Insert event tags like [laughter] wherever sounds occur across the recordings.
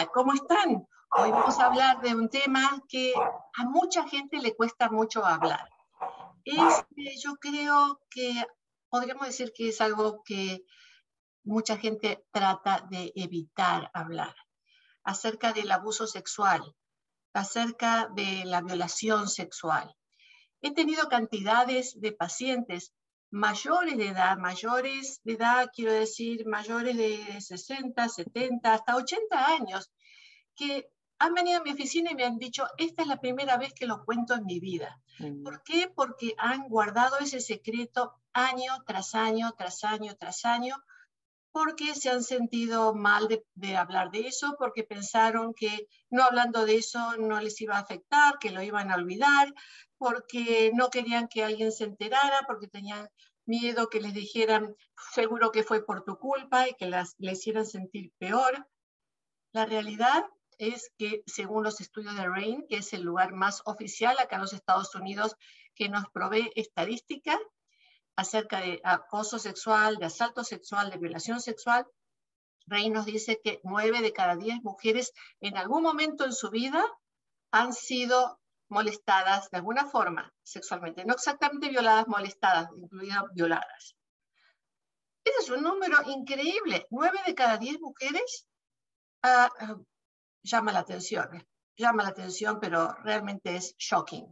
Hola, ¿cómo están? Hoy vamos a hablar de un tema que a mucha gente le cuesta mucho hablar. Es, yo creo que podríamos decir que es algo que mucha gente trata de evitar hablar, acerca del abuso sexual, acerca de la violación sexual. He tenido cantidades de pacientes mayores de edad, mayores de edad, quiero decir, mayores de 60, 70, hasta 80 años, que han venido a mi oficina y me han dicho, esta es la primera vez que lo cuento en mi vida. Mm. ¿Por qué? Porque han guardado ese secreto año tras año, tras año, tras año, porque se han sentido mal de, de, hablar de eso, porque pensaron que no hablando de eso no les iba a afectar, que lo iban a olvidar, porque no querían que alguien se enterara, porque tenían miedo que les dijeran, seguro que fue por tu culpa y que las, le hicieran sentir peor. La realidad es que según los estudios de RAIN, que es el lugar más oficial acá en los Estados Unidos que nos provee estadística acerca de acoso sexual, de asalto sexual, de violación sexual, RAIN nos dice que nueve de cada diez mujeres en algún momento en su vida han sido molestadas de alguna forma sexualmente, no exactamente violadas, molestadas, incluidas violadas. Ese es un número increíble. Nueve de cada diez mujeres ah, llama la atención, llama la atención, pero realmente es shocking.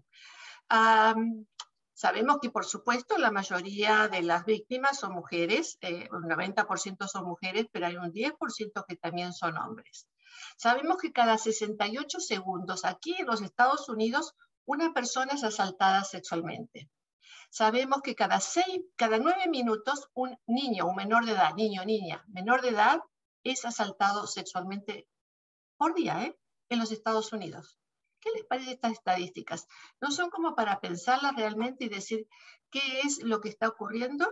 sabemos que, por supuesto, la mayoría de las víctimas son mujeres, eh, un 90% son mujeres, pero hay un 10% que también son hombres. Sabemos que cada 68 segundos aquí en los Estados Unidos una persona es asaltada sexualmente. Sabemos que cada, seis, cada nueve minutos un niño, un menor de edad, niño, niña, menor de edad, es asaltado sexualmente por día ¿eh? en los Estados Unidos. ¿Qué les parece estas estadísticas? ¿No son como para pensarlas realmente y decir qué es lo que está ocurriendo?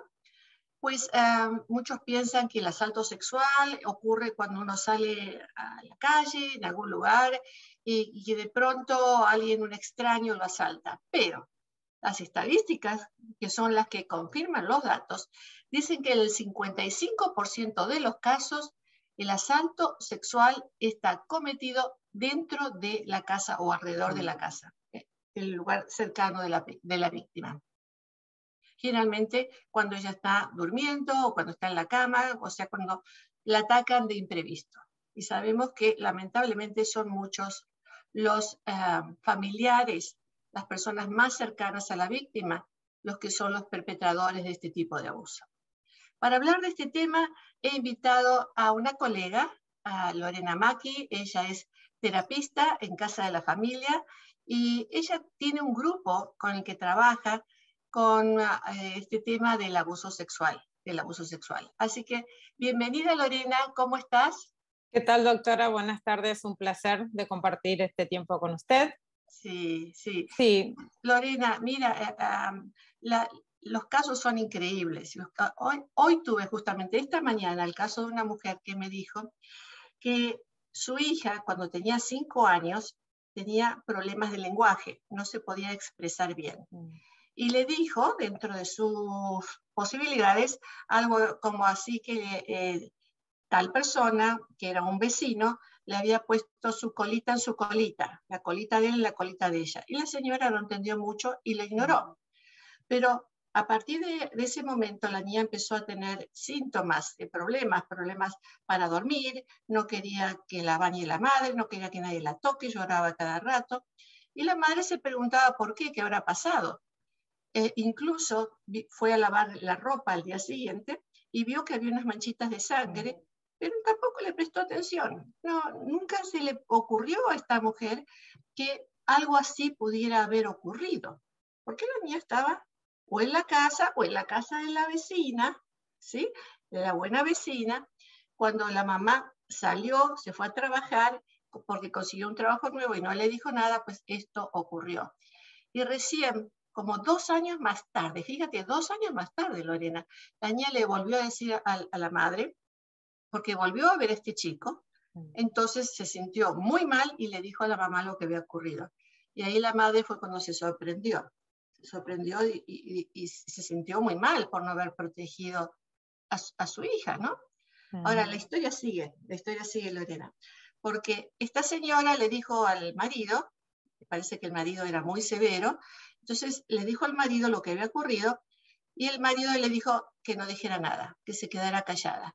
Pues eh, muchos piensan que el asalto sexual ocurre cuando uno sale a la calle, en algún lugar, y, de pronto alguien, un extraño, lo asalta. Pero las estadísticas, que son las que confirman los datos, dicen que el 55% de los casos el asalto sexual está cometido dentro de la casa o alrededor de la casa, eh, el lugar cercano de la, de la víctima generalmente cuando ella está durmiendo o cuando está en la cama, o sea, cuando la atacan de imprevisto. Y sabemos que lamentablemente son muchos los eh, familiares, las personas más cercanas a la víctima, los que son los perpetradores de este tipo de abuso. Para hablar de este tema, he invitado a una colega, a Lorena Maki, ella es terapista en Casa de la Familia y ella tiene un grupo con el que trabaja con eh, este tema del abuso sexual, del abuso sexual. Así que bienvenida Lorena, ¿cómo estás? ¿Qué tal doctora? Buenas tardes, un placer de compartir este tiempo con usted. Sí, sí. Sí. Lorena, mira, eh, los casos son increíbles. Hoy, hoy tuve justamente esta mañana el caso de una mujer que me dijo que su hija, cuando tenía cinco años, tenía problemas de lenguaje, no se podía expresar bien. Mm y le dijo, dentro de sus posibilidades, algo como así que eh, tal persona, que era un vecino, le había puesto su colita en su colita, la colita de él en la colita de ella. Y la señora no entendió mucho y la ignoró. Pero a partir de, de, ese momento la niña empezó a tener síntomas de problemas, problemas para dormir, no quería que la bañe la madre, no quería que nadie la toque, lloraba cada rato. Y la madre se preguntaba por qué, qué habrá pasado. Eh, incluso fue a lavar la ropa al día siguiente y vio que había unas manchitas de sangre, pero tampoco le prestó atención. No, nunca se le ocurrió a esta mujer que algo así pudiera haber ocurrido, porque la niña estaba o en la casa o en la casa de la vecina, ¿sí? De la buena vecina, cuando la mamá salió, se fue a trabajar porque consiguió un trabajo nuevo y no le dijo nada, pues esto ocurrió. Y recién como dos años más tarde, fíjate, dos años más tarde, Lorena, la niña le volvió a decir a, la madre, porque volvió a ver a este chico, mm. entonces se sintió muy mal y le dijo a la mamá lo que había ocurrido. Y ahí la madre fue cuando se sorprendió, se sorprendió y, se sintió muy mal por no haber protegido a, su hija, ¿no? Ahora, la historia sigue, la historia sigue, Lorena porque esta señora le dijo al marido, parece que el marido era muy severo, entonces le dijo al marido lo que había ocurrido y el marido le dijo que no dijera nada, que se quedara callada,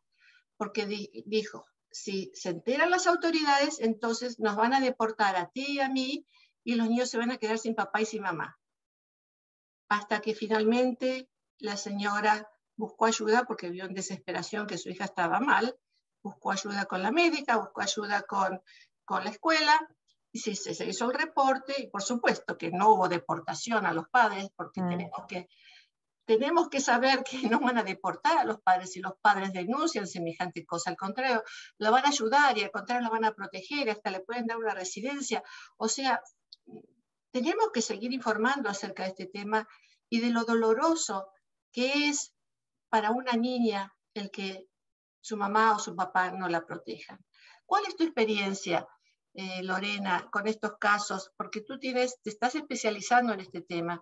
porque dijo, si se enteran las autoridades, entonces nos van a deportar a ti y a mí y los niños se van a quedar sin papá y sin mamá. Hasta que finalmente la señora buscó ayuda porque vio en desesperación que su hija estaba mal, buscó ayuda con la médica, buscó ayuda con, con la escuela y se, se, hizo el reporte y por supuesto que no hubo deportación a los padres porque mm. tenemos que tenemos que saber que no van a deportar a los padres si los padres denuncian semejante cosa. Al contrario, la van a ayudar y al contrario la van a proteger, hasta le pueden dar una residencia. O sea, tenemos que seguir informando acerca de este tema y de lo doloroso que es para una niña el que su mamá o su papá no la protejan. ¿Cuál es tu experiencia, eh, Lorena, con estos casos? Porque tú tienes, te estás especializando en este tema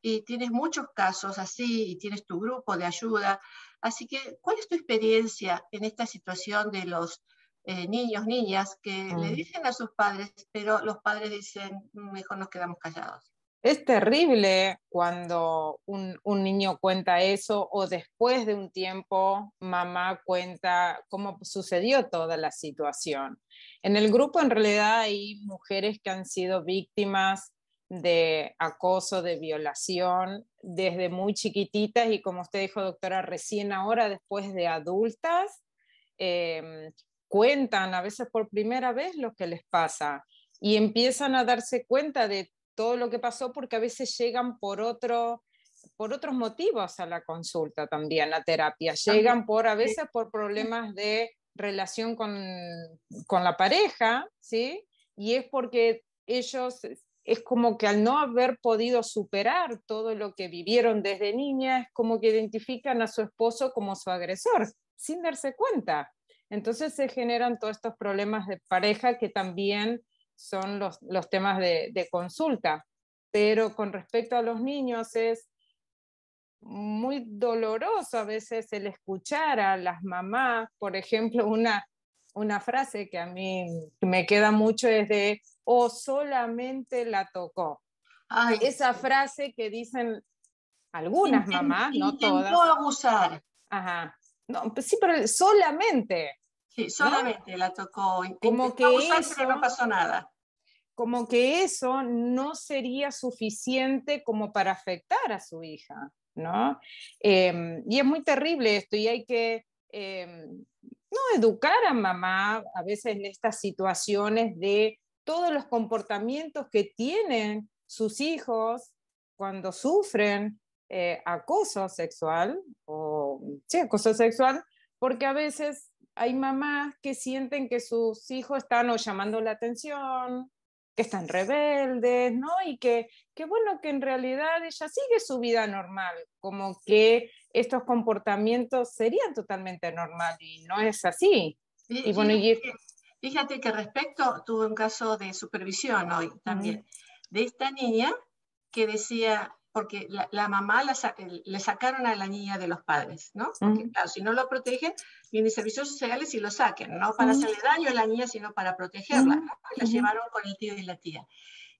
y tienes muchos casos así y tienes tu grupo de ayuda. Así que, ¿cuál es tu experiencia en esta situación de los eh, niños, niñas que le mm. dicen a sus padres, pero los padres dicen, mejor nos quedamos callados? Es terrible cuando un, un, niño cuenta eso o después de un tiempo mamá cuenta cómo sucedió toda la situación. En el grupo en realidad hay mujeres que han sido víctimas de acoso, de violación, desde muy chiquititas y como usted dijo, doctora, recién ahora, después de adultas, em, cuentan a veces por primera vez lo que les pasa y empiezan a darse cuenta de todo lo que pasó porque a veces llegan por otro por otros motivos a la consulta también, a terapia. Llegan por a veces por problemas de relación con, con la pareja, ¿sí? Y es porque ellos es como que al no haber podido superar todo lo que vivieron desde niña, es como que identifican a su esposo como su agresor, sin darse cuenta. Entonces se generan todos estos problemas de pareja que también son los, los temas de, de consulta. Pero con respecto a los niños es muy doloroso a veces el escuchar a las mamás, por ejemplo, una, una frase que a mí me queda mucho es de o solamente la tocó. Esa frase que dicen algunas mamás, no todas. Intentó abusar. Ajá. No, pues sí, pero solamente. Sí, solamente la tocó. como que eso, no pasó nada. Como que eso no sería suficiente como para afectar a su hija, ¿no? Em, y es muy terrible esto y hay que em, no educar a mamá a veces en estas situaciones de todos los comportamientos que tienen sus hijos cuando sufren eh, acoso sexual o sí, acoso sexual, porque a veces hay mamás que sienten que sus hijos están o llamando la atención, que están rebeldes, ¿no? Y que, que bueno, que en realidad ella sigue su vida normal, como que estos comportamientos serían totalmente normal y no es así. Y, bueno, y, Fíjate que respecto, tuve un caso de supervisión hoy también, de esta niña que decía, porque la, mamá le sacaron a la niña de los padres, ¿no? Porque claro, si no lo protegen, vienen servicios sociales y lo saquen, no para hacerle daño a la niña, sino para protegerla. La llevaron con el tío y la tía.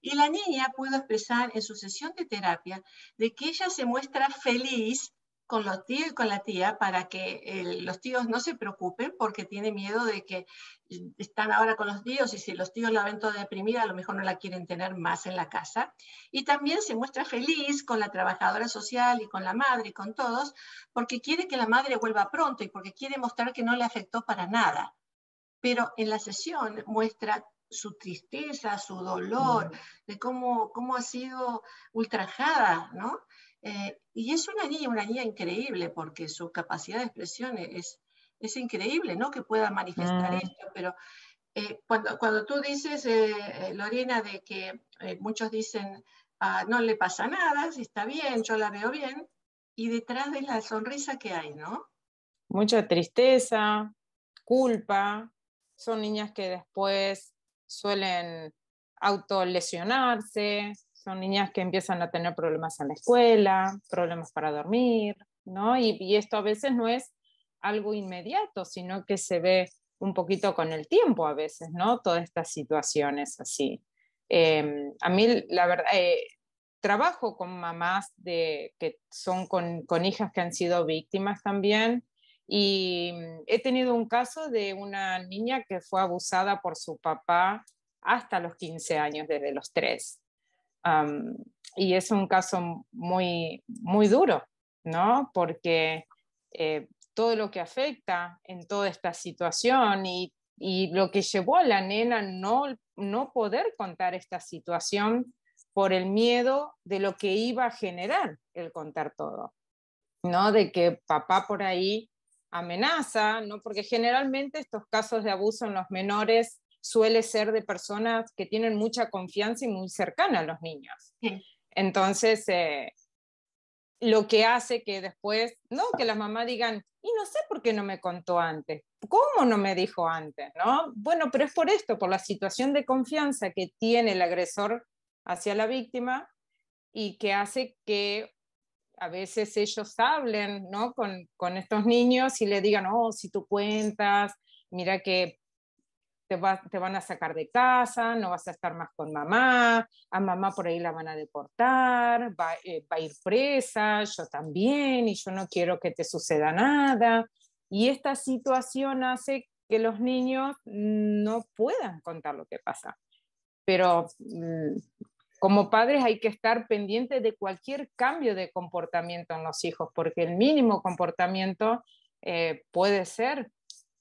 Y la niña pudo expresar en su sesión de terapia de que ella se muestra feliz con los tíos y con la tía para que eh, los tíos no se preocupen porque tiene miedo de que están ahora con los tíos y si los tíos la ven toda deprimida a lo mejor no la quieren tener más en la casa. Y también se muestra feliz con la trabajadora social y con la madre y con todos porque quiere que la madre vuelva pronto y porque quiere mostrar que no le afectó para nada. Pero en la sesión muestra su tristeza, su dolor, de cómo, cómo ha sido ultrajada, ¿no? Eh, y es una niña, una niña increíble, porque su capacidad de expresión es, es increíble, ¿no? Que pueda manifestar mm. esto, pero eh, cuando, cuando tú dices, eh, Lorena, de que muchos dicen, ah, no le pasa nada, si está bien, yo la veo bien, y detrás de la sonrisa que hay, ¿no? Mucha tristeza, culpa, son niñas que después suelen autolesionarse, son niñas que empiezan a tener problemas en la escuela, problemas para dormir, ¿no? Y, esto a veces no es algo inmediato, sino que se ve un poquito con el tiempo a veces, ¿no? Todas estas situaciones así. Em, a mí, la verdad, eh, trabajo con mamás de, que son con, con, hijas que han sido víctimas también. Y he tenido un caso de una niña que fue abusada por su papá hasta los 15 años, desde los 3. Y es un caso muy, muy duro, ¿no? Porque eh, todo lo que afecta en toda esta situación y, y, lo que llevó a la nena no, no poder contar esta situación por el miedo de lo que iba a generar el contar todo, ¿no? De que papá por ahí amenaza, ¿no? Porque generalmente estos casos de abuso en los menores suele ser de personas que tienen mucha confianza y muy cercana a los niños. Entonces, eh, lo que hace que después, no, que las mamás digan, y no sé por qué no me contó antes, ¿cómo no me dijo antes? ¿no? Bueno, pero es por esto, por la situación de confianza que tiene el agresor hacia la víctima y que hace que a veces ellos hablen ¿no? con, con estos niños y le digan, oh, si tú cuentas, mira que te, van a sacar de casa, no vas a estar más con mamá, a mamá por ahí la van a deportar, va, eh, va a ir presa, yo también, y yo no quiero que te suceda nada. Y esta situación hace que los niños no puedan contar lo que pasa. Pero mm, como padres hay que estar pendientes de cualquier cambio de comportamiento en los hijos, porque el mínimo comportamiento eh, puede ser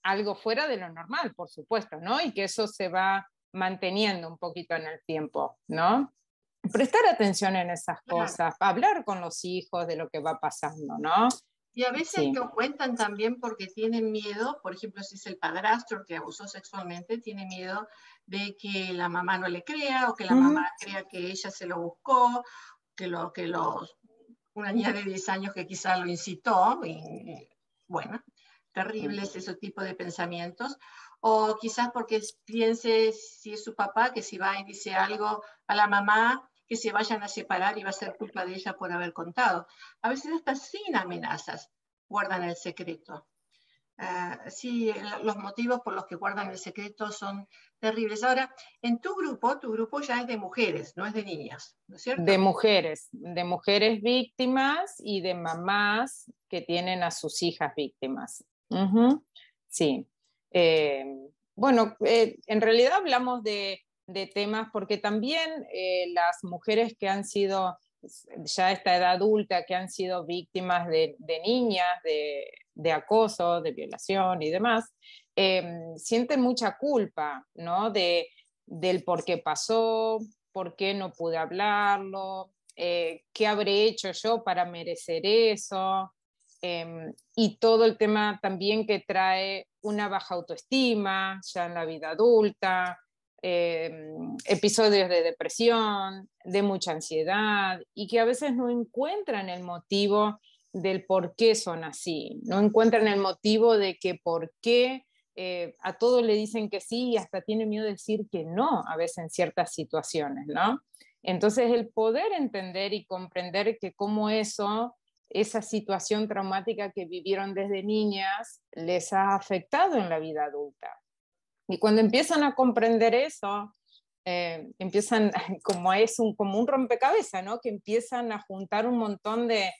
algo fuera de lo normal, por supuesto, ¿no? Y que eso se va manteniendo un poquito en el tiempo, ¿no? Prestar atención en esas cosas, hablar con los hijos de lo que va pasando, ¿no? Y a veces no cuentan también porque tienen miedo, por ejemplo, si es el padrastro que abusó sexualmente, tiene miedo de que la mamá no le crea o que la mamá crea que ella se lo buscó, que, lo, que los, una niña de 10 años que quizá lo incitó, y, bueno, terribles ese tipo de pensamientos, o quizás porque piense si es su papá, que si va y dice algo a la mamá, que se vayan a separar y va a ser culpa de ella por haber contado. A veces hasta sin amenazas guardan el secreto. Uh, sí, los motivos por los que guardan el secreto son terribles. Ahora, en tu grupo, tu grupo ya es de mujeres, no es de niñas, ¿no es cierto? De mujeres, de mujeres víctimas y de mamás que tienen a sus hijas víctimas. Sí. Eh, bueno, eh, en realidad hablamos de, temas porque también eh, las mujeres que han sido ya esta edad adulta, que han sido víctimas de, niñas, de, acoso, de violación y demás, sienten mucha culpa, ¿no? De, del por qué pasó, por qué no pude hablarlo, qué habré hecho yo para merecer eso, Em, y todo el tema también que trae una baja autoestima ya en la vida adulta, em, episodios de depresión, de mucha ansiedad y que a veces no encuentran el motivo del por qué son así, no encuentran el motivo de que por qué eh, a todos le dicen que sí y hasta tienen miedo de decir que no a veces en ciertas situaciones, ¿no? Entonces el poder entender y comprender que cómo eso esa situación traumática que vivieron desde niñas les ha afectado en la vida adulta. Y cuando empiezan a comprender eso, eh, empiezan [laughs] como es un, como un rompecabezas, ¿no? Que empiezan a juntar un montón de,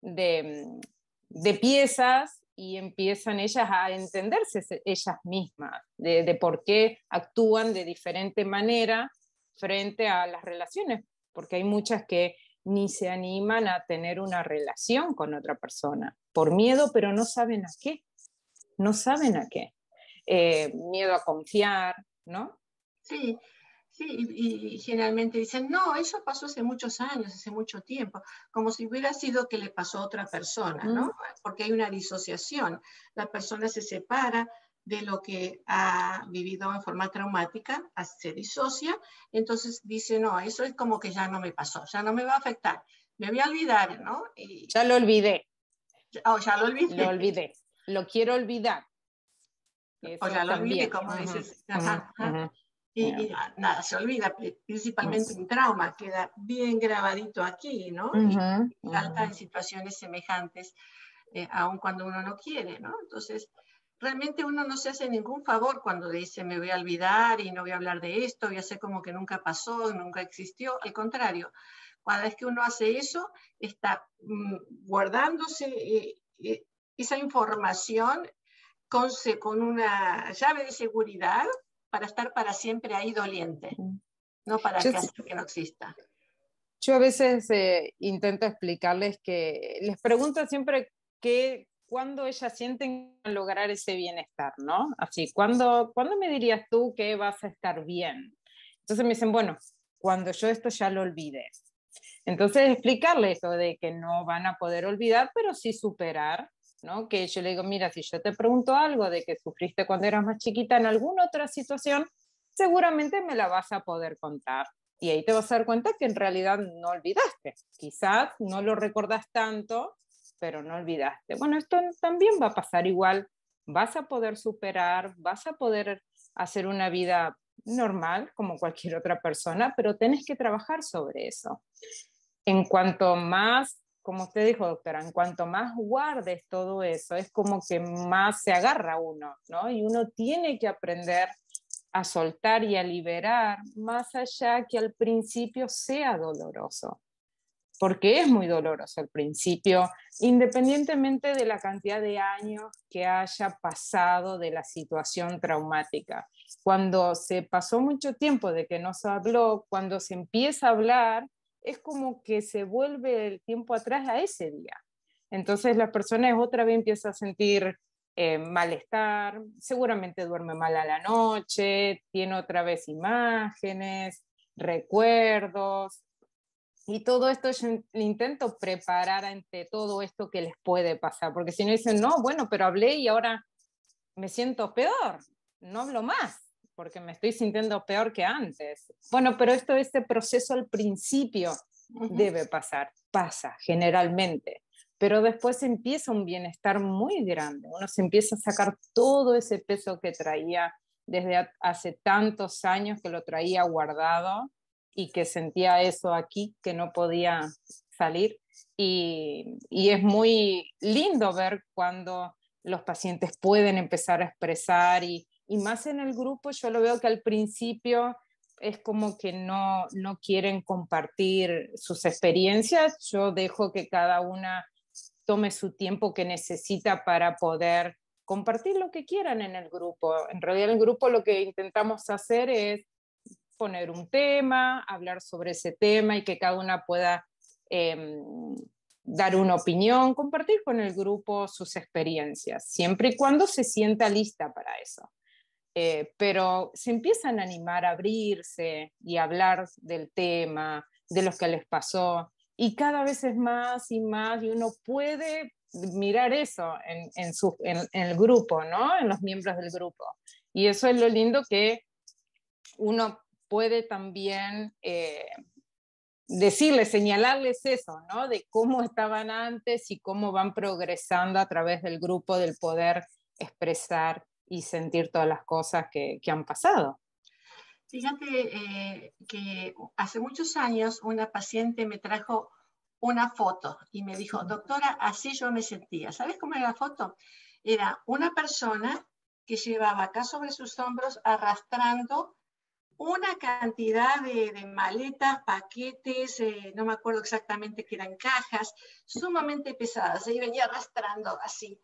de, piezas y empiezan ellas a entenderse ellas mismas, de, de por qué actúan de diferente manera frente a las relaciones, porque hay muchas que ni se animan a tener una relación con otra persona, por miedo, pero no saben a qué, no saben a qué. Eh, miedo a confiar, ¿no? Sí, sí, y, generalmente dicen, no, eso pasó hace muchos años, hace mucho tiempo, como si hubiera sido que le pasó a otra persona, ¿no? Porque hay una disociación, la persona se separa, de lo que ha vivido en forma traumática, se disocia, entonces dice, no, eso es como que ya no me pasó, ya no me va a afectar, me voy a olvidar, ¿no? ya lo olvidé. Oh, ya lo olvidé. Lo olvidé, lo quiero olvidar. o ya lo olvidé, como dices. Y, nada, se olvida, principalmente un trauma, queda bien grabadito aquí, ¿no? y, salta en situaciones semejantes, eh, aun cuando uno no quiere, ¿no? Entonces, realmente uno no se hace ningún favor cuando dice me voy a olvidar y no voy a hablar de esto, voy a hacer como que nunca pasó, nunca existió. Al contrario, cada vez que uno hace eso, está mm, guardándose eh, eh, esa información con, con una llave de seguridad para estar para siempre ahí doliente, no para que, que no exista. Yo a veces eh, intento explicarles que les pregunto siempre qué, cuándo ellas sienten lograr ese bienestar, ¿no? Así, ¿cuándo, ¿cuándo me dirías tú que vas a estar bien? Entonces me dicen, bueno, cuando yo esto ya lo olvide. Entonces explicarles eso de que no van a poder olvidar, pero sí superar, ¿no? Que yo le digo, mira, si yo te pregunto algo de que sufriste cuando eras más chiquita en alguna otra situación, seguramente me la vas a poder contar. Y ahí te vas a dar cuenta que en realidad no olvidaste. Quizás no lo recordas tanto, pero no olvidaste. Bueno, esto también va a pasar igual. Vas a poder superar, vas a poder hacer una vida normal como cualquier otra persona, pero tienes que trabajar sobre eso. En cuanto más, como usted dijo, doctora, en cuanto más guardes todo eso, es como que más se agarra uno, ¿no? Y uno tiene que aprender a soltar y a liberar, más allá que al principio sea doloroso porque es muy doloroso al principio, independientemente de la cantidad de años que haya pasado de la situación traumática. Cuando se pasó mucho tiempo de que no se habló, cuando se empieza a hablar, es como que se vuelve el tiempo atrás a ese día. Entonces la persona otra vez empieza a sentir eh, malestar, seguramente duerme mal a la noche, tiene otra vez imágenes, recuerdos, y todo esto yo intento preparar ante todo esto que les puede pasar, porque si no dicen, no, bueno, pero hablé y ahora me siento peor, no hablo más, porque me estoy sintiendo peor que antes. Bueno, pero esto, este proceso al principio debe pasar, pasa generalmente, pero después empieza un bienestar muy grande, uno se empieza a sacar todo ese peso que traía desde hace tantos años que lo traía guardado y que sentía eso aquí, que no podía salir. Y, y, es muy lindo ver cuando los pacientes pueden empezar a expresar y, y, más en el grupo, yo lo veo que al principio es como que no, no quieren compartir sus experiencias, yo dejo que cada una tome su tiempo que necesita para poder compartir lo que quieran en el grupo. En realidad el grupo lo que intentamos hacer es poner un tema, hablar sobre ese tema y que cada una pueda em, dar una opinión, compartir con el grupo sus experiencias, siempre y cuando se sienta lista para eso. Eh, pero se empiezan a animar a abrirse y hablar del tema, de lo que les pasó, y cada vez es más y más, y uno puede mirar eso en, en, su, en, el grupo, ¿no? En los miembros del grupo. Y eso es lo lindo que uno puede también eh, decirles, señalarles eso, ¿no? De cómo estaban antes y cómo van progresando a través del grupo del poder expresar y sentir todas las cosas que, han pasado. Fíjate eh, que hace muchos años una paciente me trajo una foto y me dijo, doctora, así yo me sentía. ¿Sabes cómo era la foto? Era una persona que llevaba acá sobre sus hombros arrastrando una cantidad de, maletas, paquetes, eh, no me acuerdo exactamente que eran cajas, sumamente pesadas. Y venía arrastrando así.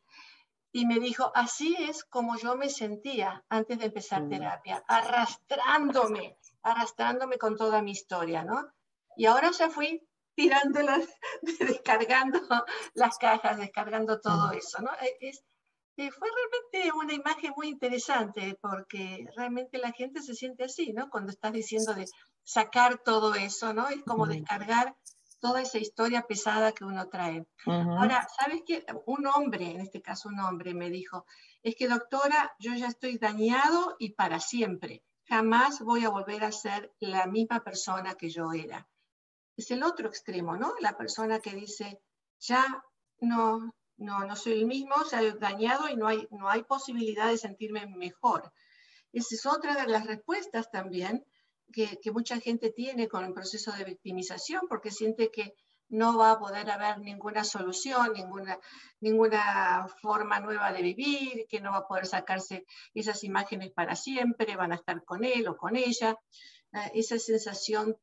Y me dijo, así es como yo me sentía antes de empezar mm. terapia, arrastrándome, arrastrándome con toda mi historia, ¿no? Y ahora ya fui tirándolas, [laughs] descargando las cajas, descargando todo eso, ¿no? Es, fue realmente una imagen muy interesante porque realmente la gente se siente así, ¿no? Cuando estás diciendo de sacar todo eso, ¿no? Es como descargar toda esa historia pesada que uno trae. Ahora, ¿sabes qué? Un hombre, en este caso un hombre, me dijo, es que doctora, yo ya estoy dañado y para siempre. Jamás voy a volver a ser la misma persona que yo era. Es el otro extremo, ¿no? La persona que dice, ya no, no, no soy el mismo, se ha dañado y no hay, no hay posibilidad de sentirme mejor. Esa es otra de las respuestas también que, mucha gente tiene con el proceso de victimización, porque siente que no va a poder haber ninguna solución, ninguna, ninguna forma nueva de vivir, que no va a poder sacarse esas imágenes para siempre, van a estar con él o con ella. Eh, esa sensación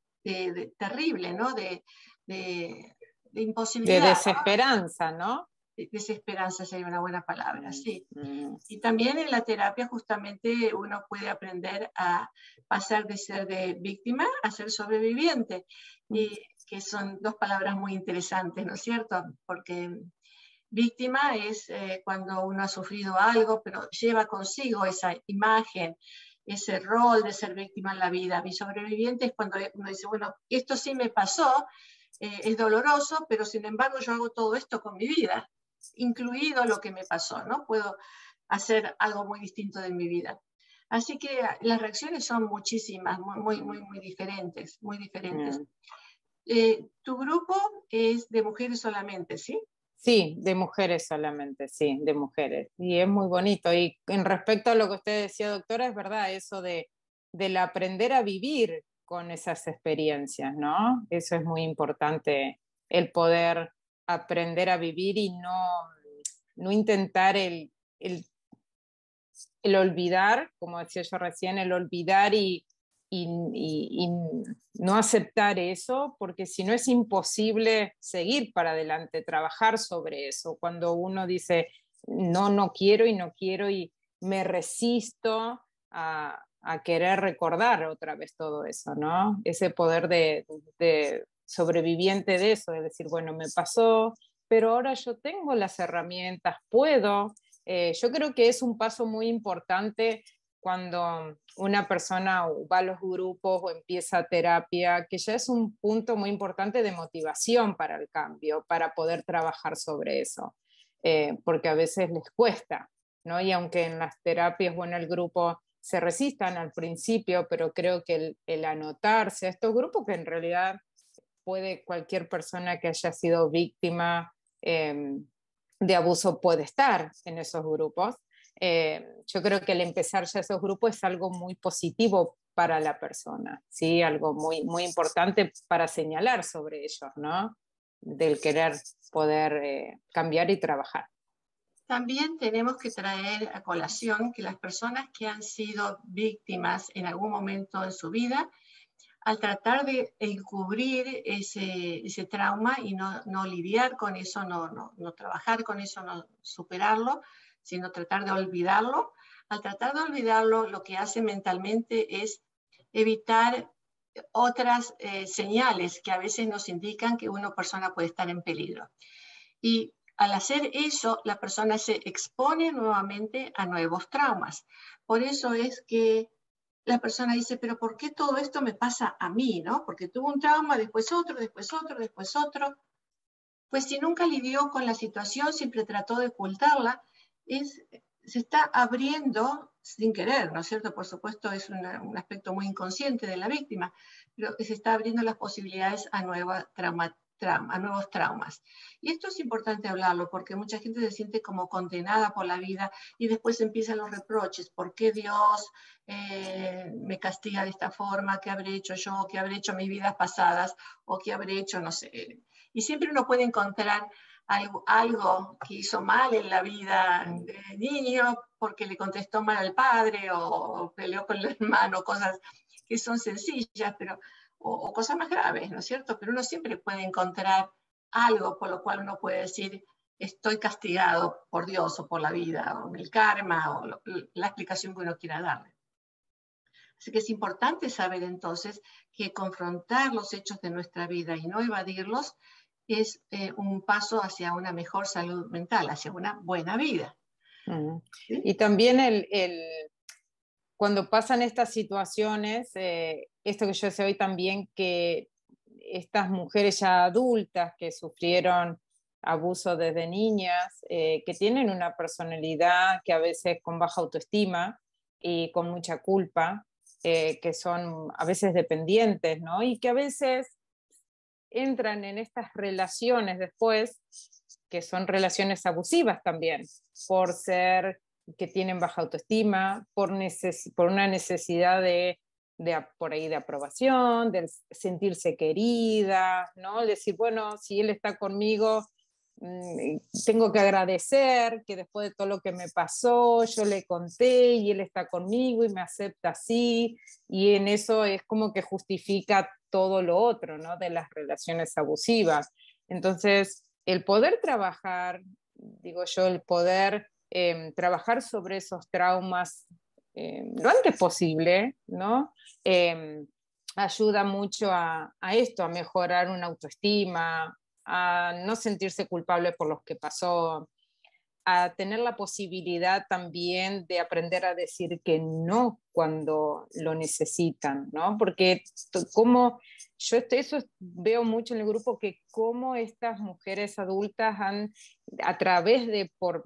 terrible, ¿no? De, de, imposibilidad. De desesperanza, ¿no? Desesperanza sería una buena palabra, sí. Y también en la terapia justamente uno puede aprender a pasar de ser de víctima a ser sobreviviente, y que son dos palabras muy interesantes, ¿no es cierto? Porque víctima es eh, cuando uno ha sufrido algo, pero lleva consigo esa imagen, ese rol de ser víctima en la vida. Mi sobreviviente es cuando uno dice, bueno, esto sí me pasó, eh, es doloroso, pero sin embargo yo hago todo esto con mi vida incluido lo que me pasó, ¿no? Puedo hacer algo muy distinto de mi vida. Así que las reacciones son muchísimas, muy, muy, muy, diferentes, muy diferentes. Mm. Eh, tu grupo es de mujeres solamente, ¿sí? Sí, de mujeres solamente, sí, de mujeres. Y es muy bonito. Y en respecto a lo que usted decía, doctora, es verdad, eso de, del aprender a vivir con esas experiencias, ¿no? Eso es muy importante, el poder aprender a vivir y no, no intentar el, el, el, olvidar, como decía yo recién, el olvidar y, y, no aceptar eso, porque si no es imposible seguir para adelante, trabajar sobre eso. Cuando uno dice, no, no quiero y no quiero y me resisto a, a querer recordar otra vez todo eso, ¿no? Ese poder de, de, sobreviviente de eso, de decir, bueno, me pasó, pero ahora yo tengo las herramientas, puedo. Eh, yo creo que es un paso muy importante cuando una persona va a los grupos o empieza terapia, que ya es un punto muy importante de motivación para el cambio, para poder trabajar sobre eso, eh, porque a veces les cuesta, ¿no? Y aunque en las terapias o en el grupo se resistan al principio, pero creo que el, el anotarse a estos grupos que en realidad puede cualquier persona que haya sido víctima em, de abuso puede estar en esos grupos. Eh, yo creo que el empezar ya esos grupos es algo muy positivo para la persona, ¿sí? algo muy, muy importante para señalar sobre ellos, ¿no? del querer poder eh, cambiar y trabajar. También tenemos que traer a colación que las personas que han sido víctimas en algún momento en su vida al tratar de encubrir ese, trauma y no, no, lidiar con eso, no, trabajar con eso, no superarlo, sino tratar de olvidarlo. Al tratar de olvidarlo, lo que hace mentalmente es evitar otras eh, señales que a veces nos indican que una persona puede estar en peligro. Y al hacer eso, la persona se expone nuevamente a nuevos traumas. Por eso es que la persona dice, pero ¿por qué todo esto me pasa a mí? ¿no? Porque tuvo un trauma, después otro, después otro, después otro. Pues si nunca lidió con la situación, siempre trató de ocultarla, es, se está abriendo sin querer, ¿no es cierto? Por supuesto, es un aspecto muy inconsciente de la víctima, pero se está abriendo las posibilidades a nueva trauma, a nuevos traumas. Y esto es importante hablarlo porque mucha gente se siente como condenada por la vida y después empiezan los reproches. ¿Por qué Dios eh, me castiga de esta forma? ¿Qué habré hecho yo? ¿Qué habré hecho en mis vidas pasadas? ¿O qué habré hecho? No sé. Y siempre uno puede encontrar algo, algo que hizo mal en la vida de niño porque le contestó mal al padre o peleó con el [laughs] hermano, cosas que son sencillas, pero o, cosas más graves, ¿no es cierto? Pero uno siempre puede encontrar algo por lo cual uno puede decir, estoy castigado por Dios o por la vida, o el karma, o la explicación que uno quiera darle. Así que es importante saber entonces que confrontar los hechos de nuestra vida y no evadirlos es eh, un paso hacia una mejor salud mental, hacia una buena vida. Y también el, cuando pasan estas situaciones, eh, esto que yo sé hoy también, que estas mujeres ya adultas que sufrieron abuso desde niñas, eh, que tienen una personalidad que a veces con baja autoestima y con mucha culpa, eh, que son a veces dependientes, ¿no? Y que a veces entran en estas relaciones después, que son relaciones abusivas también, por ser que tienen baja autoestima, por, por una necesidad de, de, por ahí de aprobación, de sentirse querida, ¿no? Decir, bueno, si él está conmigo, mm, tengo que agradecer que después de todo lo que me pasó, yo le conté y él está conmigo y me acepta así, y en eso es como que justifica todo lo otro, ¿no? De las relaciones abusivas. Entonces, el poder trabajar, digo yo, el poder em, trabajar sobre esos traumas em, lo antes posible, ¿no? Em, ayuda mucho a, a, esto, a mejorar una autoestima, a no sentirse culpable por lo que pasó, a tener la posibilidad también de aprender a decir que no cuando lo necesitan, ¿no? Porque como yo eso veo mucho en el grupo que como estas mujeres adultas han, a través de, por,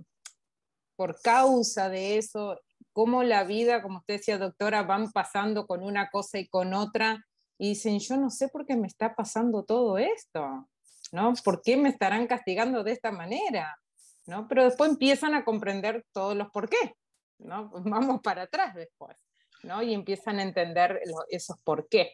por causa de eso, cómo la vida, como usted decía, doctora, van pasando con una cosa y con otra, y dicen, yo no sé por qué me está pasando todo esto, ¿no? ¿Por qué me estarán castigando de esta manera? ¿no? Pero después empiezan a comprender todos los por qué, ¿no? [laughs] Vamos para atrás después, ¿no? Y empiezan a entender esos por qué.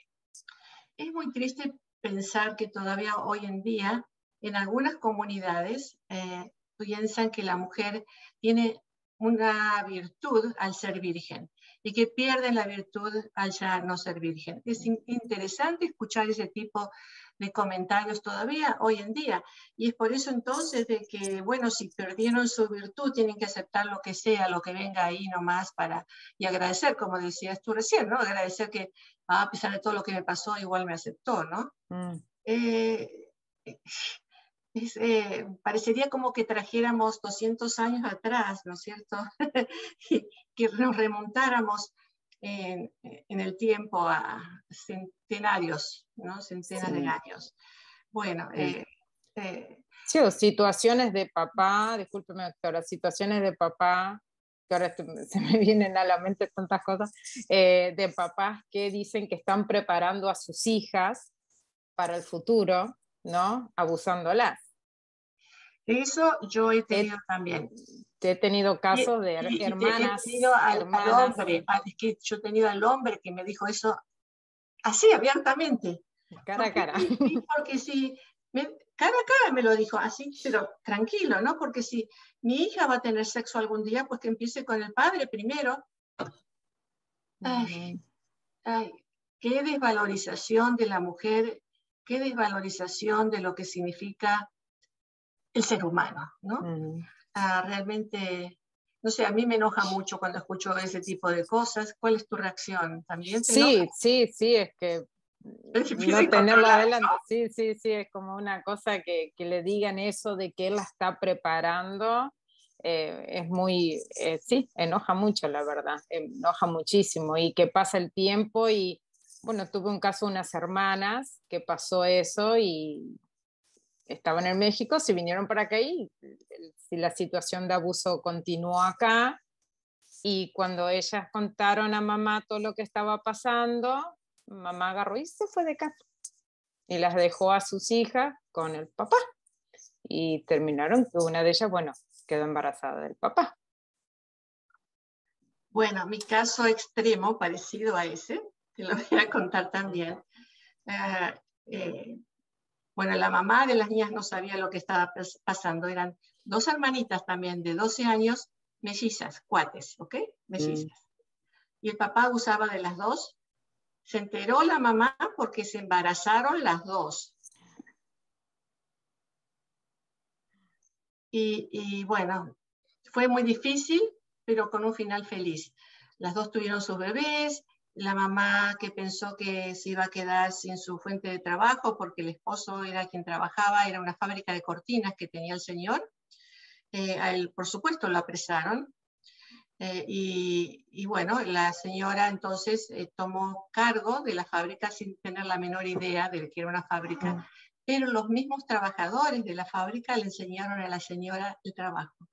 Es muy triste pensar que todavía hoy en día en algunas comunidades eh, piensan que la mujer tiene una virtud al ser virgen y que pierden la virtud al ya no ser virgen. Es interesante escuchar ese tipo de comentarios todavía hoy en día. Y es por eso entonces de que, bueno, si perdieron su virtud, tienen que aceptar lo que sea, lo que venga ahí nomás para, y agradecer, como decías tú recién, ¿no? Agradecer que ah, a pesar de todo lo que me pasó, igual me aceptó, ¿no? Mm. Eh, eh, parecería como que trajéramos 200 años atrás, ¿no es cierto? [laughs] que nos remontáramos en, el tiempo a centenarios, ¿no? Centenas de años. Bueno, eh, eh, sí, o situaciones de papá, discúlpeme doctora, situaciones de papá, que ahora [laughs] se me vienen a la mente tantas cosas, eh, de papás que dicen que están preparando a sus hijas para el futuro, ¿no? Abusándolas. Eso yo he tenido también he tenido casos de hermanas. al, hombre, es que yo he tenido al hombre que me dijo eso así, abiertamente. Cara a cara. [laughs] Porque, si, cara a cara me lo dijo así, pero tranquilo, ¿no? Porque si mi hija va a tener sexo algún día, pues que empiece con el padre primero. Ay, ay, qué desvalorización de la mujer, qué desvalorización de lo que significa el ser humano, ¿no? realmente, no sé, a mí me enoja mucho cuando escucho ese tipo de cosas. ¿Cuál es tu reacción? ¿También sí, sí, sí, es que [laughs] no tenerla adelante, sí, sí, sí, es como una cosa que, que, le digan eso de que él la está preparando, eh, es muy, eh, sí, enoja mucho, la verdad, enoja muchísimo y que pasa el tiempo y, bueno, tuve un caso de unas hermanas que pasó eso y estaban en México, se vinieron para acá y si la situación de abuso continuó acá. Y cuando ellas contaron a mamá todo lo que estaba pasando, mamá agarró y se fue de casa. Y las dejó a sus hijas con el papá. Y terminaron que una de ellas, bueno, quedó embarazada del papá. Bueno, mi caso extremo, parecido a ese, te lo [laughs] voy a contar también. Ah, eh, bueno, la mamá de las niñas no sabía lo que estaba pasando. Eran dos hermanitas también de 12 años, mellizas, cuates, ¿ok? Mellizas. Mm. Y el papá usaba de las dos. Se enteró la mamá porque se embarazaron las dos. Y, y bueno, fue muy difícil, pero con un final feliz. Las dos tuvieron sus bebés, la mamá que pensó que se iba a quedar sin su fuente de trabajo porque el esposo era quien trabajaba, era una fábrica de cortinas que tenía el señor. Eh, a él, por supuesto, lo apresaron. Eh, y, bueno, la señora entonces eh, tomó cargo de la fábrica sin tener la menor idea de que era una fábrica, pero los mismos trabajadores de la fábrica le enseñaron a la señora el trabajo.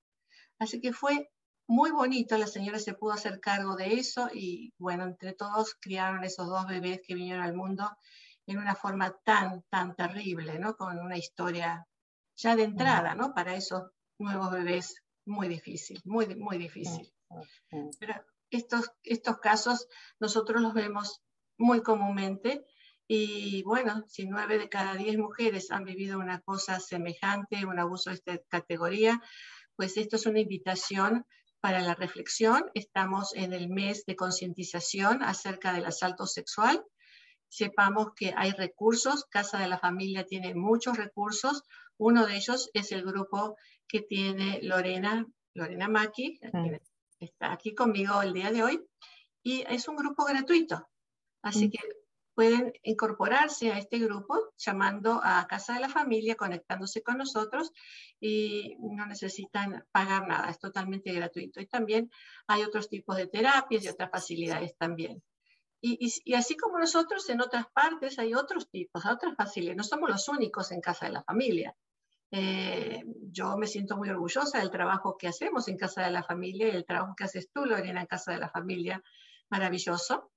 Así que fue muy bonito, la señora se pudo hacer cargo de eso y bueno, entre todos criaron esos dos bebés que vinieron al mundo en una forma tan, tan terrible, ¿no? Con una historia ya de entrada, ¿no? Para esos nuevos bebés muy difícil, muy, muy difícil. Pero estos, estos casos nosotros los vemos muy comúnmente. Y bueno, si nueve de cada diez mujeres han vivido una cosa semejante, un abuso de esta categoría, pues esto es una invitación para la reflexión. Estamos en el mes de concientización acerca del asalto sexual. Sepamos que hay recursos, Casa de la Familia tiene muchos recursos. Uno de ellos es el grupo que tiene Lorena, Lorena Maki, mm. está aquí conmigo el día de hoy, y es un grupo gratuito. Así mm. que pueden incorporarse a este grupo llamando a Casa de la Familia, conectándose con nosotros y no necesitan pagar nada, es totalmente gratuito. Y también hay otros tipos de terapias y otras facilidades también. Y, y, así como nosotros, en otras partes hay otros tipos, otras facilidades. No somos los únicos en Casa de la Familia. Eh, yo me siento muy orgullosa del trabajo que hacemos en Casa de la Familia y el trabajo que haces tú, Lorena, en Casa de la Familia, maravilloso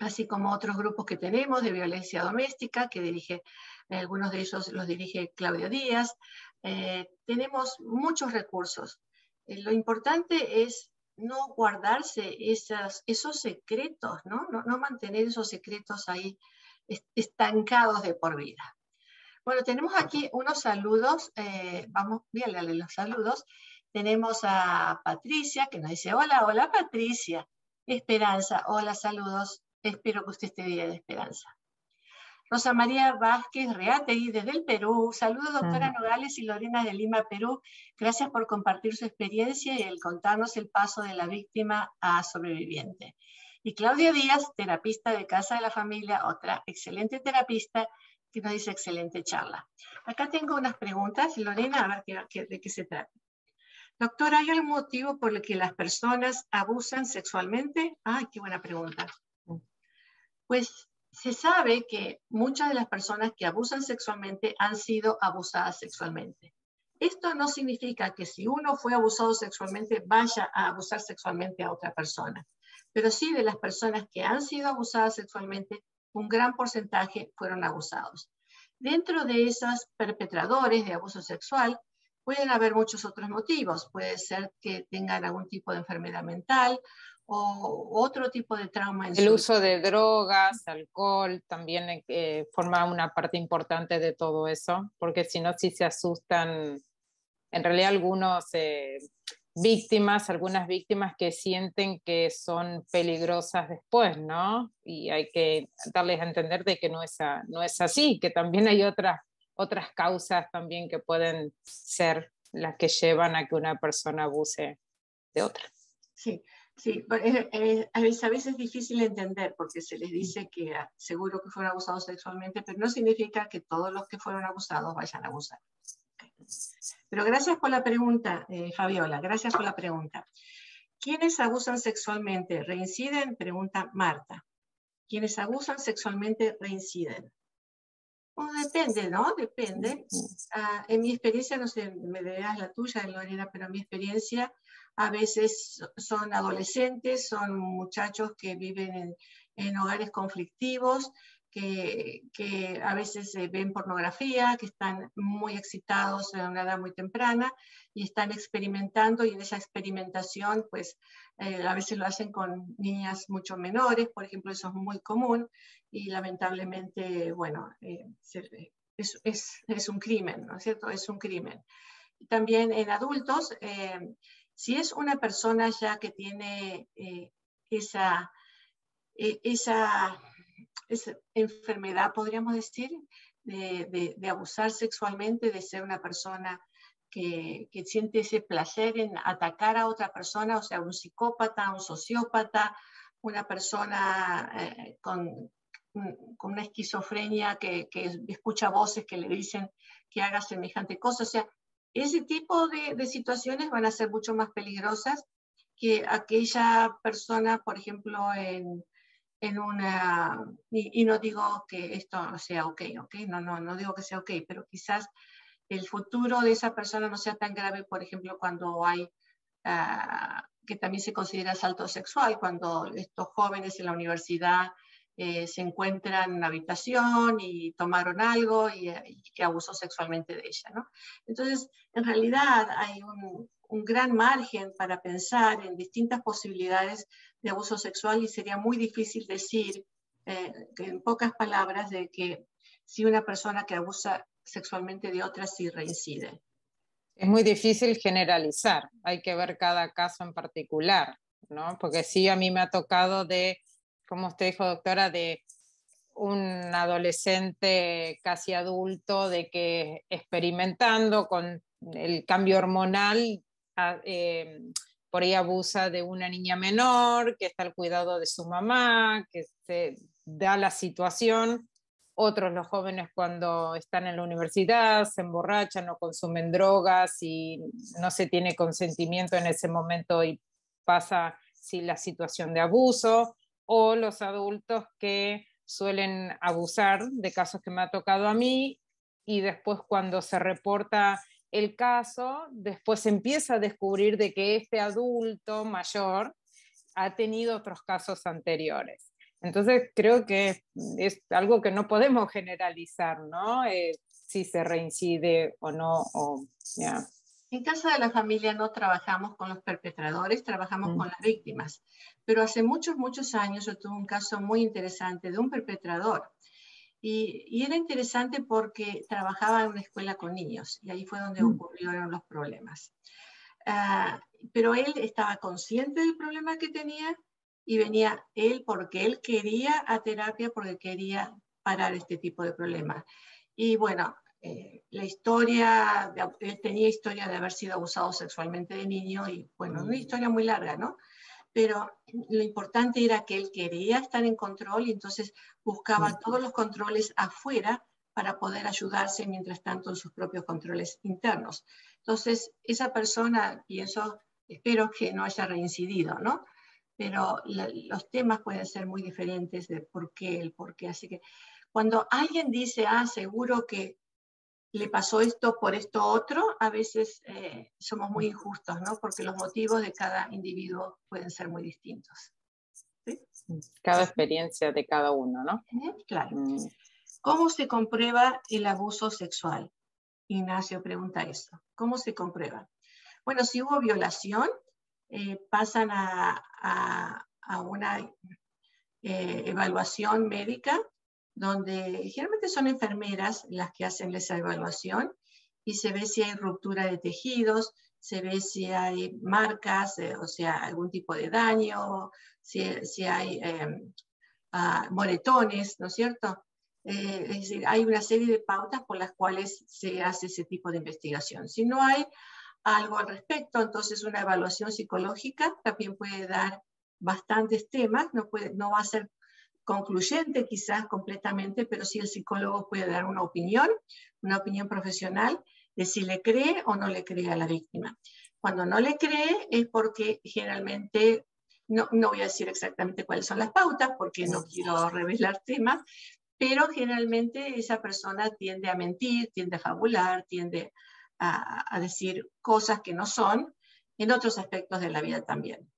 así como otros grupos que tenemos de violencia doméstica, que dirige, algunos de ellos los dirige Claudio Díaz. Eh, tenemos muchos recursos. Eh, lo importante es no guardarse esas, esos secretos, ¿no? ¿no? mantener esos secretos ahí estancados de por vida. Bueno, tenemos aquí unos saludos, eh, vamos, voy a leerle los saludos. Tenemos a Patricia que nos dice, hola, hola Patricia. Esperanza, hola, saludos. Espero que usted esté bien de esperanza. Rosa María Vázquez Reategui desde el Perú. Saludos, doctora Nogales y Lorena de Lima, Perú. Gracias por compartir su experiencia y el contarnos el paso de la víctima a sobreviviente. Y Claudia Díaz, terapista de Casa de la Familia, otra excelente terapista que nos dice excelente charla. Acá tengo unas preguntas, Lorena, a ver de qué se trata. Doctora, ¿hay algún motivo por el que las personas abusan sexualmente? Ay, qué buena pregunta pues se sabe que muchas de las personas que abusan sexualmente han sido abusadas sexualmente. Esto no significa que si uno fue abusado sexualmente vaya a abusar sexualmente a otra persona, pero sí de las personas que han sido abusadas sexualmente, un gran porcentaje fueron abusados. Dentro de esos perpetradores de abuso sexual pueden haber muchos otros motivos. Puede ser que tengan algún tipo de enfermedad mental o otro tipo de trauma. el uso de drogas, alcohol, también eh, forma una parte importante de todo eso, porque si no, si se asustan, en realidad algunos eh, víctimas, algunas víctimas que sienten que son peligrosas después, ¿no? Y hay que darles a entender de que no es, no es así, que también hay otras, otras causas también que pueden ser las que llevan a que una persona abuse de otra. Sí, Sí, a veces es difícil entender porque se les dice que seguro que fueron abusados sexualmente, pero no significa que todos los que fueron abusados vayan a abusar. Pero gracias por la pregunta, eh, Fabiola, gracias por la pregunta. ¿Quiénes abusan sexualmente reinciden? Pregunta Marta. ¿Quiénes abusan sexualmente reinciden? Depende, ¿no? Depende. Ah, en mi experiencia, no sé, me dirás la tuya, Lorena, pero en mi experiencia, a veces son adolescentes, son muchachos que viven en, hogares conflictivos, que, a veces ven pornografía, que están muy excitados a una edad muy temprana y están experimentando y en esa experimentación pues eh, a veces lo hacen con niñas mucho menores, por ejemplo, eso es muy común y lamentablemente, bueno, eh, es, es, un crimen, ¿no es cierto? Es un crimen. También en adultos, eh, si es una persona ya que tiene eh, esa, e, esa, esa, enfermedad, podríamos decir, de, de, abusar sexualmente, de ser una persona que, que, siente ese placer en atacar a otra persona, o sea, un psicópata, un sociópata, una persona eh, con, con, una esquizofrenia que, que, escucha voces que le dicen que haga semejante cosa. O sea, ese tipo de, situaciones van a ser mucho más peligrosas que aquella persona, por ejemplo, en, en una, y, no digo que esto sea ok, ok, no, no, no digo que sea ok, pero quizás el futuro de esa persona no sea tan grave, por ejemplo, cuando hay, uh, que también se considera asalto sexual, cuando estos jóvenes en la universidad eh, se encuentran en una habitación y tomaron algo y, que abusó sexualmente de ella. ¿no? Entonces, en realidad hay un, un, gran margen para pensar en distintas posibilidades de abuso sexual y sería muy difícil decir eh, en pocas palabras, de que si una persona que abusa sexualmente de otra sí reincide. Es muy difícil generalizar, hay que ver cada caso en particular, ¿no? Porque sí, a mí me ha tocado de, como usted dijo, doctora, de un adolescente casi adulto, de que experimentando con el cambio hormonal, eh, por ahí abusa de una niña menor, que está al cuidado de su mamá, que se da la situación. Otros, los jóvenes, cuando están en la universidad, se emborrachan o consumen drogas y no se tiene consentimiento en ese momento y pasa si la situación de abuso. O los adultos que suelen abusar de casos que me ha tocado a mí y después cuando se reporta el caso, después empieza a descubrir de que este adulto mayor ha tenido otros casos anteriores. Entonces creo que es algo que no podemos generalizar, ¿no? Eh, si se reincide o no. En casa de la familia no trabajamos con los perpetradores, trabajamos mm. con las víctimas. Pero hace muchos, muchos años yo tuve un caso muy interesante de un perpetrador y, era interesante porque trabajaba en una escuela con niños y ahí fue donde mm. ocurrieron los problemas. Ah, pero él estaba consciente del problema que tenía y venía él porque él quería a terapia, porque quería parar este tipo de problemas. Y bueno, eh, la historia, él tenía historia de haber sido abusado sexualmente de niño y bueno, una mm. historia muy larga, ¿no? pero lo importante era que él quería estar en control y entonces buscaba todos los controles afuera para poder ayudarse mientras tanto en sus propios controles internos. Entonces, esa persona, pienso, espero que no haya reincidido, ¿no? Pero los temas pueden ser muy diferentes de por qué, el por qué. Así que cuando alguien dice, ah, seguro que le pasó esto por esto otro, a veces eh, somos muy injustos, ¿no? Porque los motivos de cada individuo pueden ser muy distintos. Cada experiencia de cada uno, ¿no? Claro. Mm. ¿Cómo se comprueba el abuso sexual? Ignacio pregunta eso. ¿Cómo se comprueba? Bueno, si hubo violación, eh, pasan a, una eh, evaluación médica donde generalmente son enfermeras las que hacen esa evaluación y se ve si hay ruptura de tejidos, se ve si hay marcas, eh, o sea, algún tipo de daño, si, hay em, ah, moretones, ¿no es cierto? Eh, es decir, hay una serie de pautas por las cuales se hace ese tipo de investigación. Si no hay algo al respecto, entonces una evaluación psicológica también puede dar bastantes temas, no, puede, no va a ser concluyente quizás completamente, pero sí el psicólogo puede dar una opinión, una opinión profesional de si le cree o no le cree a la víctima. Cuando no le cree es porque generalmente, no, no voy a decir exactamente cuáles son las pautas porque no quiero revelar temas, pero generalmente esa persona tiende a mentir, tiende a fabular, tiende a, a decir cosas que no son en otros aspectos de la vida también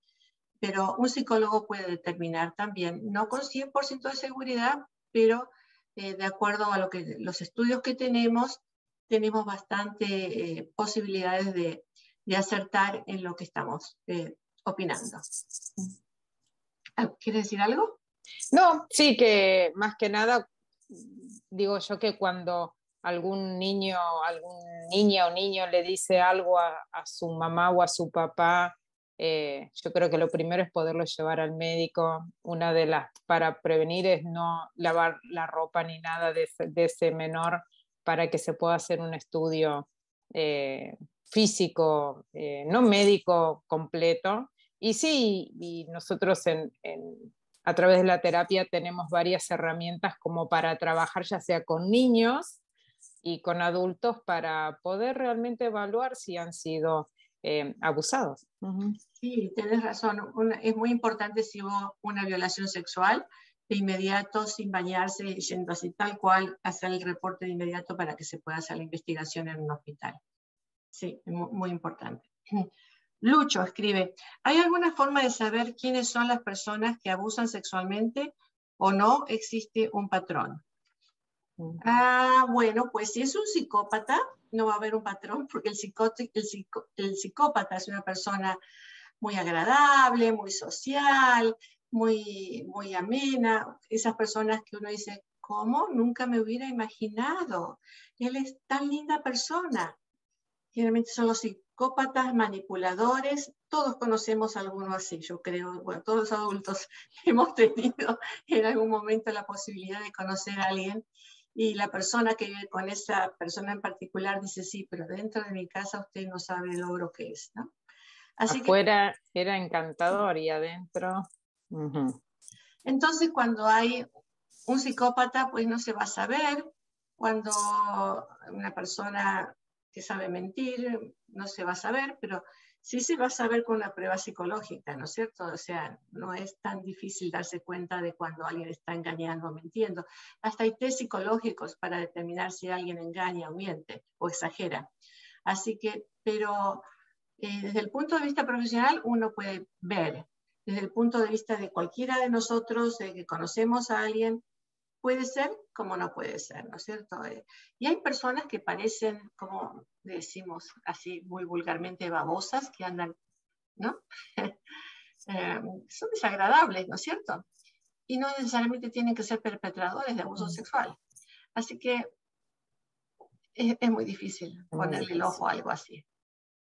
pero un psicólogo puede determinar también, no con 100% de seguridad, pero eh, de acuerdo a lo que, los estudios que tenemos, tenemos bastante eh, posibilidades de, de, acertar en lo que estamos eh, opinando. ¿Quieres decir algo? No, sí, que más que nada, digo yo que cuando algún niño, algún niña o niño le dice algo a, a su mamá o a su papá, eh, yo creo que lo primero es poderlo llevar al médico. Una de las para prevenir es no lavar la ropa ni nada de ese, menor para que se pueda hacer un estudio eh, físico, eh, no médico completo. Y sí, nosotros a través de la terapia tenemos varias herramientas como para trabajar ya sea con niños y con adultos para poder realmente evaluar si han sido eh, abusados. Sí, tienes razón. es muy importante si hubo una violación sexual, de inmediato, sin bañarse, yendo así tal cual, hacer el reporte de inmediato para que se pueda hacer la investigación en un hospital. Sí, muy, muy importante. [clears throat] Lucho escribe, ¿hay alguna forma de saber quiénes son las personas que abusan sexualmente o no existe un patrón? Ah, bueno, pues si es un psicópata, no va a haber un patrón porque el, psicópata es una persona muy agradable, muy social, muy, muy amena, esas personas que uno dice, ¿cómo? Nunca me hubiera imaginado. Él es tan linda persona. Generalmente son los psicópatas, manipuladores, todos conocemos a alguno así, yo creo, bueno, todos los adultos [laughs] hemos tenido en algún momento la posibilidad de conocer a alguien y la persona que vive con esa persona en particular dice, sí, pero dentro de mi casa usted no sabe el logro que es, ¿no? Así Afuera era encantador y adentro... Entonces, cuando hay un psicópata, pues no se va a saber. Cuando una persona que sabe mentir, no se va a saber, pero sí se va a saber con una prueba psicológica, ¿no es cierto? O sea, no es tan difícil darse cuenta de cuando alguien está engañando o mintiendo. Hasta hay test psicológicos para determinar si alguien engaña o miente o exagera. Así que, pero eh, desde el punto de vista profesional, uno puede ver, desde el punto de vista de cualquiera de nosotros que conocemos a alguien, puede ser como no puede ser, ¿no es cierto? Eh, y hay personas que parecen, como decimos así muy vulgarmente, babosas, que andan, ¿no? [laughs] Eh, son desagradables, ¿no es cierto? Y no necesariamente tienen que ser perpetradores de abuso mm. sexual. Así que es, muy difícil ponerle el ojo a algo así,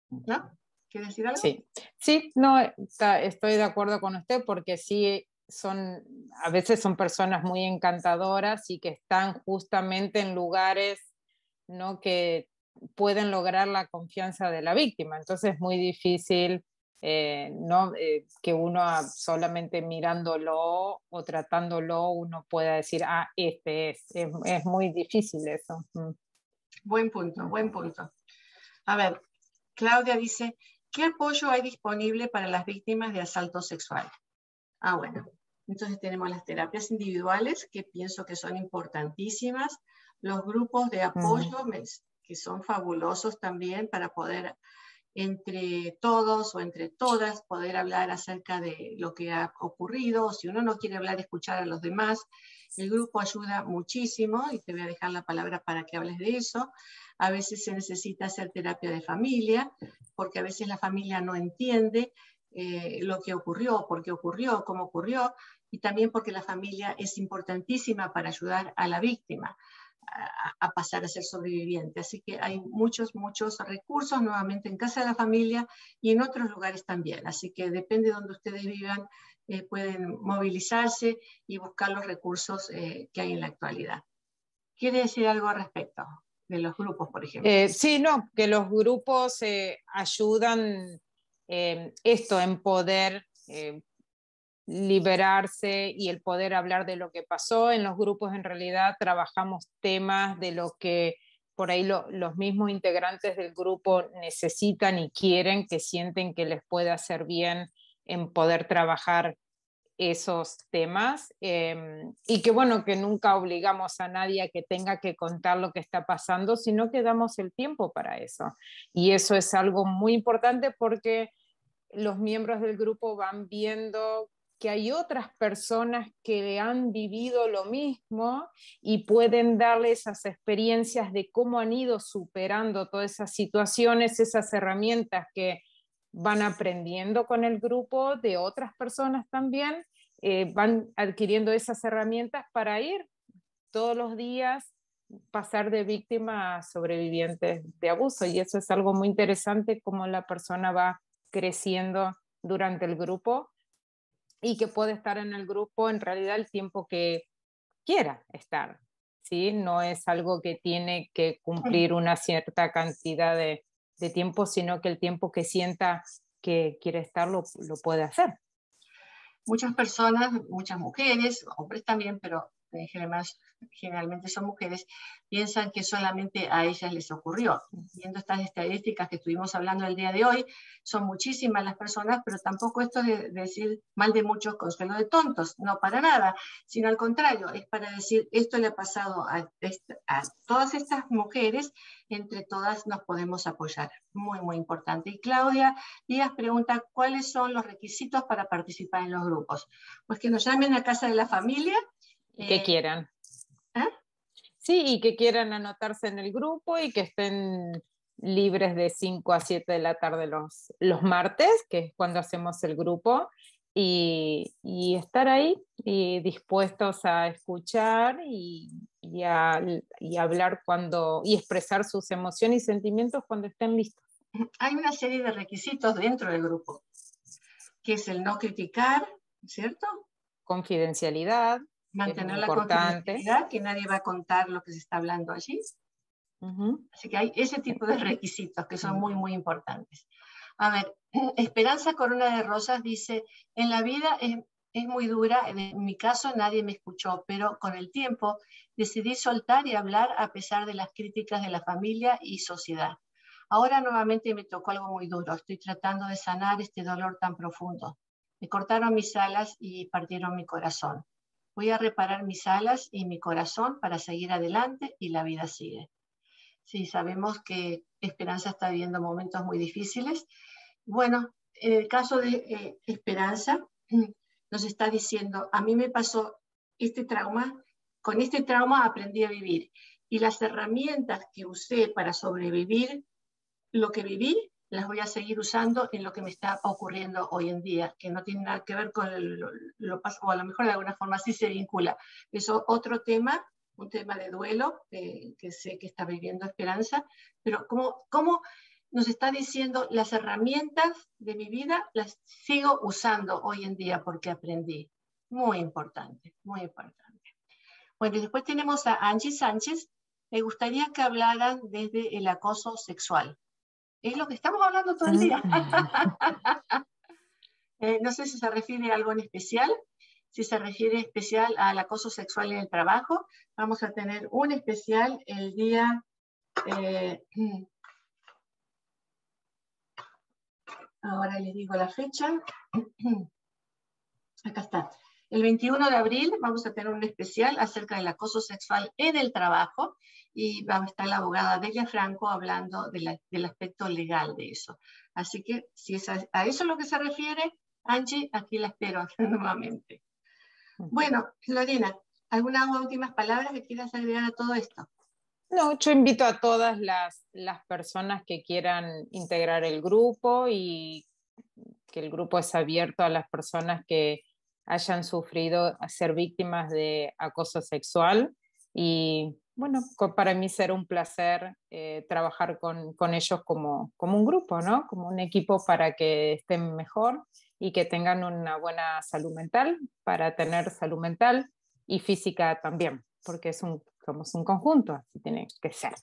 ¿no? ¿Quiere decir algo? Sí, sí, no, estoy de acuerdo con usted porque sí son, a veces son personas muy encantadoras y que están justamente en lugares ¿no? que pueden lograr la confianza de la víctima. Entonces es muy difícil eh, ¿no? Eh, que uno solamente mirándolo o tratándolo uno pueda decir, ah, este es. Es, muy difícil eso. Buen punto, buen punto. A ver, Claudia dice, ¿qué apoyo hay disponible para las víctimas de asalto sexual? Ah, bueno. Entonces tenemos las terapias individuales, que pienso que son importantísimas, los grupos de apoyo, que son fabulosos también para poder entre todos o entre todas poder hablar acerca de lo que ha ocurrido, o si uno no quiere hablar, escuchar a los demás. El grupo ayuda muchísimo y te voy a dejar la palabra para que hables de eso. A veces se necesita hacer terapia de familia, porque a veces la familia no entiende eh, lo que ocurrió, por qué ocurrió, cómo ocurrió, y también porque la familia es importantísima para ayudar a la víctima a, pasar a ser sobreviviente. Así que hay muchos, muchos recursos nuevamente en casa de la familia y en otros lugares también. Así que depende de donde ustedes vivan, eh, pueden movilizarse y buscar los recursos eh, que hay en la actualidad. ¿Quiere decir algo al respecto de los grupos, por ejemplo? sí, no, que los grupos ayudan eh, esto en poder eh, liberarse y el poder hablar de lo que pasó. En los grupos en realidad trabajamos temas de lo que por ahí los mismos integrantes del grupo necesitan y quieren, que sienten que les puede hacer bien en poder trabajar esos temas em, y que bueno, que nunca obligamos a nadie a que tenga que contar lo que está pasando, sino que damos el tiempo para eso. Y eso es algo muy importante porque los miembros del grupo van viendo que hay otras personas que han vivido lo mismo y pueden darle esas experiencias de cómo han ido superando todas esas situaciones, esas herramientas que van aprendiendo con el grupo de otras personas también, eh, van adquiriendo esas herramientas para ir todos los días pasar de víctima a sobrevivientes de abuso y eso es algo muy interesante como la persona va creciendo durante el grupo y que puede estar en el grupo en realidad el tiempo que quiera estar. ¿sí? No es algo que tiene que cumplir una cierta cantidad de, de tiempo, sino que el tiempo que sienta que quiere estar lo, lo puede hacer. Muchas personas, muchas mujeres, hombres también, pero generalmente son mujeres, piensan que solamente a ellas les ocurrió. Viendo estas estadísticas que estuvimos hablando el día de hoy, son muchísimas las personas, pero tampoco esto es decir mal de muchos consuelo de tontos, no para nada, sino al contrario, es para decir esto le ha pasado a, a todas estas mujeres, entre todas nos podemos apoyar. Muy, muy importante. Y Claudia Díaz pregunta, ¿cuáles son los requisitos para participar en los grupos? Pues que nos llamen a casa de la familia que eh, quieran. Sí, y que quieran anotarse en el grupo y que estén libres de 5 a 7 de la tarde los, los martes, que es cuando hacemos el grupo, y, estar ahí y dispuestos a escuchar y, a, hablar cuando y expresar sus emociones y sentimientos cuando estén listos. Hay una serie de requisitos dentro del grupo, que es el no criticar, ¿cierto? Confidencialidad. Mantener la confidencialidad, que nadie va a contar lo que se está hablando allí. Así que hay ese tipo de requisitos que son muy, muy importantes. A ver, [clears throat] Esperanza Corona de Rosas dice, en la vida es, muy dura, en mi caso nadie me escuchó, pero con el tiempo decidí soltar y hablar a pesar de las críticas de la familia y sociedad. Ahora nuevamente me tocó algo muy duro, estoy tratando de sanar este dolor tan profundo. Me cortaron mis alas y partieron mi corazón. Voy a reparar mis alas y mi corazón para seguir adelante y la vida sigue. Sí, sabemos que Esperanza está viviendo momentos muy difíciles. Bueno, en el caso de eh, Esperanza, [clears throat] nos está diciendo, a mí me pasó este trauma, con este trauma aprendí a vivir y las herramientas que usé para sobrevivir lo que viví, las voy a seguir usando en lo que me está ocurriendo hoy en día, que no tiene nada que ver con lo, lo o a lo mejor de alguna forma sí se vincula. Eso otro tema un tema de duelo que sé que está viviendo Esperanza, pero ¿cómo, ¿cómo nos está diciendo las herramientas de mi vida las sigo usando hoy en día porque aprendí? Muy importante, muy importante. Bueno, y después tenemos a Angie Sánchez. Me gustaría que hablaran desde el acoso sexual. Es lo que estamos hablando todo el día. [laughs] Eh, no sé si se refiere a algo en especial si se refiere especial al acoso sexual en el trabajo, vamos a tener un especial el día... Eh, ahora les digo la fecha. [clears throat] Acá está. El 21 de abril vamos a tener un especial acerca del acoso sexual en el trabajo y va a estar la abogada Delia Franco hablando del aspecto legal de eso. Así que si es a, a eso lo que se refiere, Angie, aquí la espero [laughs] nuevamente. Bueno, Lorena, ¿algunas últimas palabras que quieras agregar a todo esto? No, yo invito a todas las, las personas que quieran integrar el grupo y que el grupo es abierto a las personas que hayan sufrido a ser víctimas de acoso sexual. Y bueno, para mí será un placer eh, trabajar con, con, ellos como, como un grupo, ¿no? Como un equipo para que estén mejor y que tengan una buena salud mental para tener salud mental y física también, porque es un, somos un conjunto, así tiene que ser.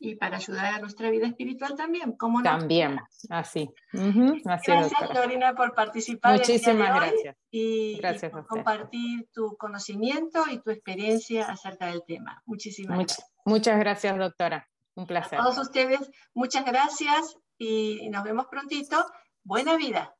Y para ayudar a nuestra vida espiritual también, ¿cómo no? También, así. gracias, Lorena, por participar. Muchísimas gracias. Y, por compartir tu conocimiento y tu experiencia acerca del tema. Muchísimas gracias. Muchas gracias, doctora. Un placer. A todos ustedes, muchas gracias y nos vemos prontito. Buena vida.